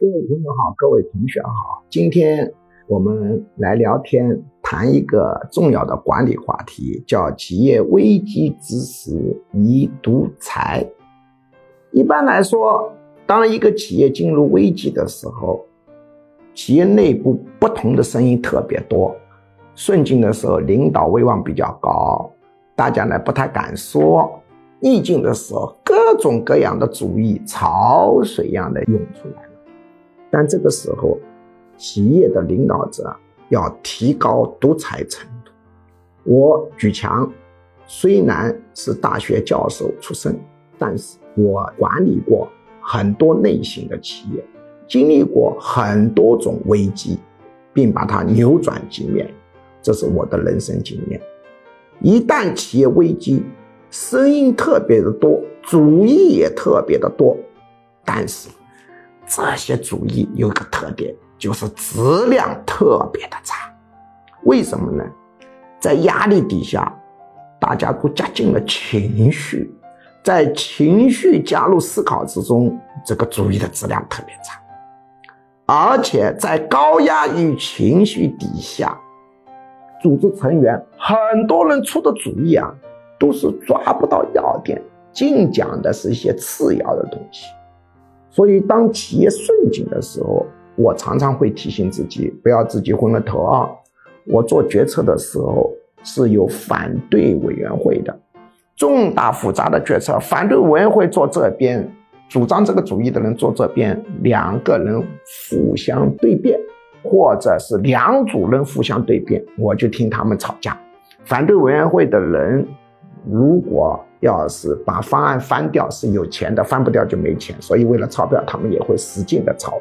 各位朋友好，各位同学好，今天我们来聊天，谈一个重要的管理话题，叫企业危机之时宜独裁。一般来说，当一个企业进入危机的时候，企业内部不同的声音特别多。顺境的时候，领导威望比较高，大家呢不太敢说；逆境的时候，各种各样的主意潮水一样的涌出来。但这个时候，企业的领导者要提高独裁程度。我举强，虽然是大学教授出身，但是我管理过很多类型的企业，经历过很多种危机，并把它扭转局面，这是我的人生经验。一旦企业危机，声音特别的多，主意也特别的多，但是。这些主意有一个特点，就是质量特别的差。为什么呢？在压力底下，大家都加进了情绪，在情绪加入思考之中，这个主意的质量特别差。而且在高压与情绪底下，组织成员很多人出的主意啊，都是抓不到要点，净讲的是一些次要的东西。所以，当企业顺境的时候，我常常会提醒自己，不要自己昏了头啊！我做决策的时候是有反对委员会的，重大复杂的决策，反对委员会坐这边，主张这个主意的人坐这边，两个人互相对辩，或者是两组人互相对辩，我就听他们吵架。反对委员会的人，如果要是把方案翻掉是有钱的，翻不掉就没钱，所以为了钞票，他们也会使劲的吵。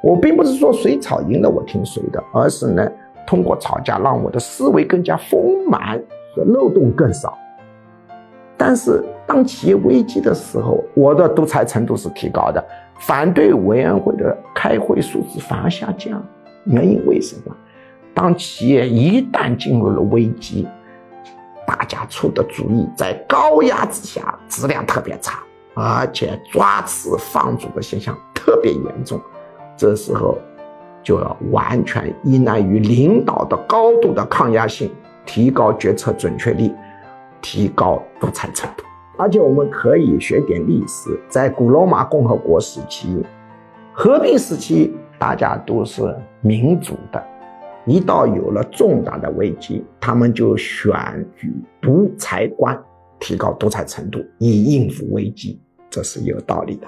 我并不是说谁吵赢了我听谁的，而是呢，通过吵架让我的思维更加丰满，漏洞更少。但是当企业危机的时候，我的独裁程度是提高的，反对委员会的开会数字反而下降。原因为什么？当企业一旦进入了危机。大家出的主意在高压之下质量特别差，而且抓持放逐的现象特别严重。这时候就要完全依赖于领导的高度的抗压性，提高决策准确率，提高独裁程度。而且我们可以学点历史，在古罗马共和国时期、和平时期，大家都是民主的。一到有了重大的危机，他们就选举独裁官，提高独裁程度，以应付危机，这是有道理的。